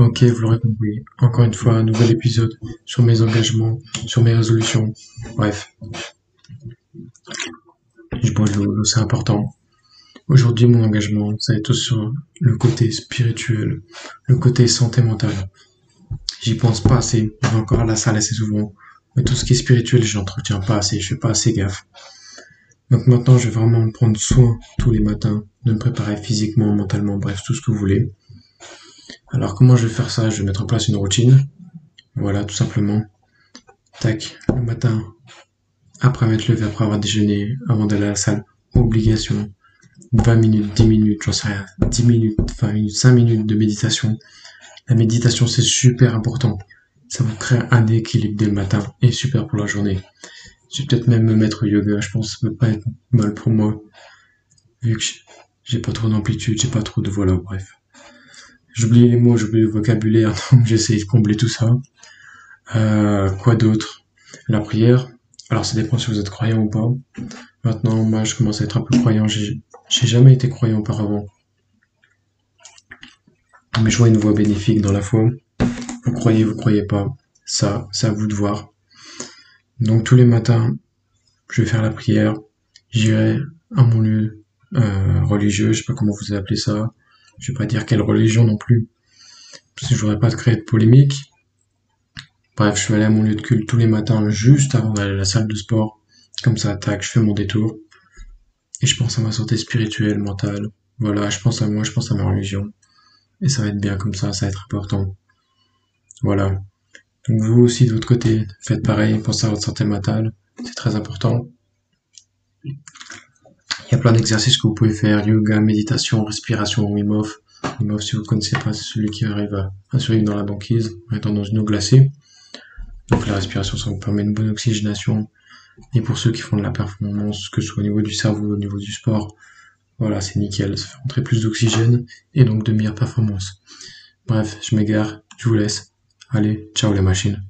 Ok, vous l'aurez compris. Encore une fois, un nouvel épisode sur mes engagements, sur mes résolutions. Bref. Je bois de l'eau, c'est important. Aujourd'hui, mon engagement, ça va être sur le côté spirituel, le côté santé mentale. J'y pense pas assez. Je vais encore à la salle assez souvent. Mais tout ce qui est spirituel, je n'entretiens pas assez. Je fais pas assez gaffe. Donc maintenant, je vais vraiment me prendre soin tous les matins, de me préparer physiquement, mentalement, bref, tout ce que vous voulez. Alors comment je vais faire ça? Je vais mettre en place une routine. Voilà, tout simplement. Tac, le matin, après m'être levé, après avoir déjeuné, avant d'aller à la salle, obligation. 20 minutes, 10 minutes, j'en sais rien, 10 minutes, 20 minutes, 5 minutes de méditation. La méditation, c'est super important. Ça vous crée un équilibre dès le matin et super pour la journée. Je vais peut-être même me mettre au yoga, je pense que ça peut pas être mal pour moi. Vu que j'ai pas trop d'amplitude, j'ai pas trop de voilà, bref. J'oublie les mots, j'oublie le vocabulaire, donc j'essaie de combler tout ça. Euh, quoi d'autre? La prière. Alors ça dépend si vous êtes croyant ou pas. Maintenant, moi, je commence à être un peu croyant. J'ai jamais été croyant auparavant. Mais je vois une voie bénéfique dans la foi. Vous croyez, vous croyez pas. Ça, c'est à vous de voir. Donc tous les matins, je vais faire la prière. J'irai à mon lieu euh, religieux, je sais pas comment vous appelez ça. Je vais pas dire quelle religion non plus, parce que je voudrais pas créer de polémique. Bref, je vais aller à mon lieu de culte tous les matins, juste avant d'aller à la salle de sport. Comme ça, tac, je fais mon détour. Et je pense à ma santé spirituelle, mentale. Voilà, je pense à moi, je pense à ma religion. Et ça va être bien comme ça, ça va être important. Voilà. Donc vous aussi de votre côté, faites pareil, pensez à votre santé mentale, c'est très important. Il y a plein d'exercices que vous pouvez faire, yoga, méditation, respiration, Wim Hof. Wim Hof, si vous ne connaissez pas, c'est celui qui arrive à, survivre dans la banquise, en étant dans une eau glacée. Donc la respiration, ça vous permet une bonne oxygénation. Et pour ceux qui font de la performance, que ce soit au niveau du cerveau, au niveau du sport, voilà, c'est nickel. Ça fait rentrer plus d'oxygène et donc de meilleures performances. Bref, je m'égare, je vous laisse. Allez, ciao les machines.